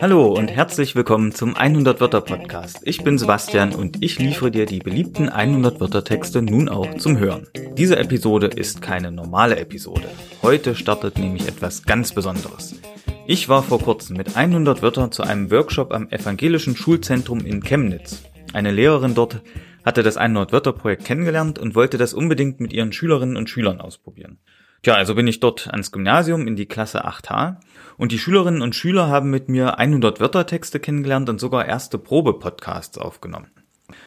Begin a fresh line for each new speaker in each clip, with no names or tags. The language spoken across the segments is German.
Hallo und herzlich willkommen zum 100 Wörter Podcast. Ich bin Sebastian und ich liefere dir die beliebten 100 Wörter Texte nun auch zum Hören. Diese Episode ist keine normale Episode. Heute startet nämlich etwas ganz Besonderes. Ich war vor kurzem mit 100 Wörtern zu einem Workshop am Evangelischen Schulzentrum in Chemnitz. Eine Lehrerin dort hatte das 100 Wörter Projekt kennengelernt und wollte das unbedingt mit ihren Schülerinnen und Schülern ausprobieren. Tja, also bin ich dort ans Gymnasium in die Klasse 8H und die Schülerinnen und Schüler haben mit mir 100 Wörtertexte kennengelernt und sogar erste Probe-Podcasts aufgenommen.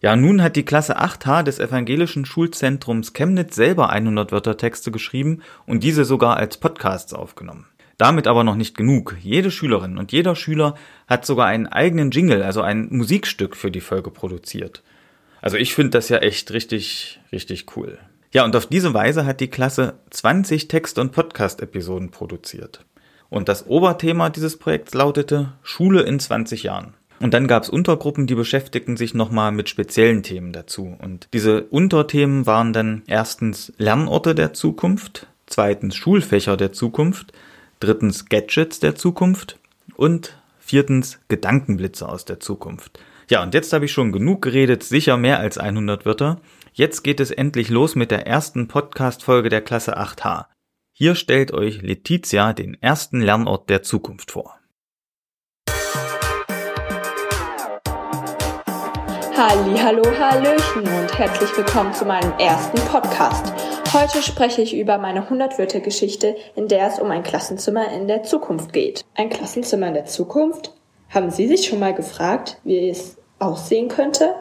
Ja, nun hat die Klasse 8H des Evangelischen Schulzentrums Chemnitz selber 100 Wörtertexte geschrieben und diese sogar als Podcasts aufgenommen. Damit aber noch nicht genug. Jede Schülerin und jeder Schüler hat sogar einen eigenen Jingle, also ein Musikstück für die Folge produziert. Also ich finde das ja echt richtig, richtig cool. Ja, und auf diese Weise hat die Klasse 20 Text- und Podcast-Episoden produziert. Und das Oberthema dieses Projekts lautete Schule in 20 Jahren. Und dann gab es Untergruppen, die beschäftigten sich nochmal mit speziellen Themen dazu. Und diese Unterthemen waren dann erstens Lernorte der Zukunft, zweitens Schulfächer der Zukunft, drittens Gadgets der Zukunft und viertens Gedankenblitze aus der Zukunft. Ja, und jetzt habe ich schon genug geredet, sicher mehr als 100 Wörter. Jetzt geht es endlich los mit der ersten Podcast-Folge der Klasse 8H. Hier stellt euch Letizia den ersten Lernort der Zukunft vor.
Halli, hallo, hallöchen und herzlich willkommen zu meinem ersten Podcast. Heute spreche ich über meine 100-Wörter-Geschichte, in der es um ein Klassenzimmer in der Zukunft geht. Ein Klassenzimmer in der Zukunft? Haben Sie sich schon mal gefragt, wie es aussehen könnte?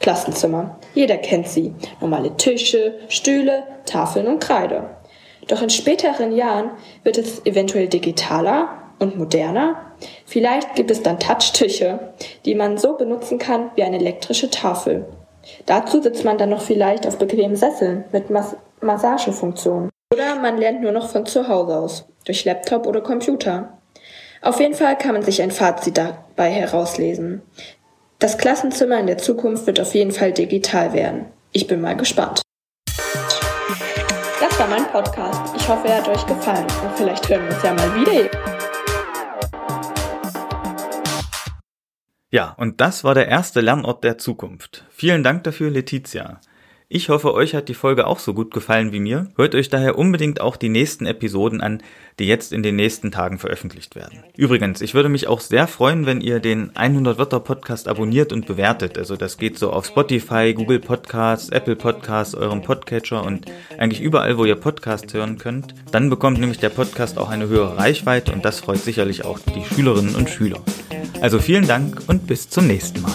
Klassenzimmer. Jeder kennt sie. Normale Tische, Stühle, Tafeln und Kreide. Doch in späteren Jahren wird es eventuell digitaler und moderner. Vielleicht gibt es dann Touchtische, die man so benutzen kann wie eine elektrische Tafel. Dazu sitzt man dann noch vielleicht auf bequemen Sesseln mit Mas Massagefunktion. Oder man lernt nur noch von zu Hause aus, durch Laptop oder Computer. Auf jeden Fall kann man sich ein Fazit dabei herauslesen. Das Klassenzimmer in der Zukunft wird auf jeden Fall digital werden. Ich bin mal gespannt. Das war mein Podcast. Ich hoffe, er hat euch gefallen. Und vielleicht hören wir uns ja mal wieder.
Ja, und das war der erste Lernort der Zukunft. Vielen Dank dafür, Letizia. Ich hoffe, euch hat die Folge auch so gut gefallen wie mir. Hört euch daher unbedingt auch die nächsten Episoden an, die jetzt in den nächsten Tagen veröffentlicht werden. Übrigens, ich würde mich auch sehr freuen, wenn ihr den 100 Wörter Podcast abonniert und bewertet. Also das geht so auf Spotify, Google Podcasts, Apple Podcasts, eurem Podcatcher und eigentlich überall, wo ihr Podcast hören könnt. Dann bekommt nämlich der Podcast auch eine höhere Reichweite und das freut sicherlich auch die Schülerinnen und Schüler. Also vielen Dank und bis zum nächsten Mal.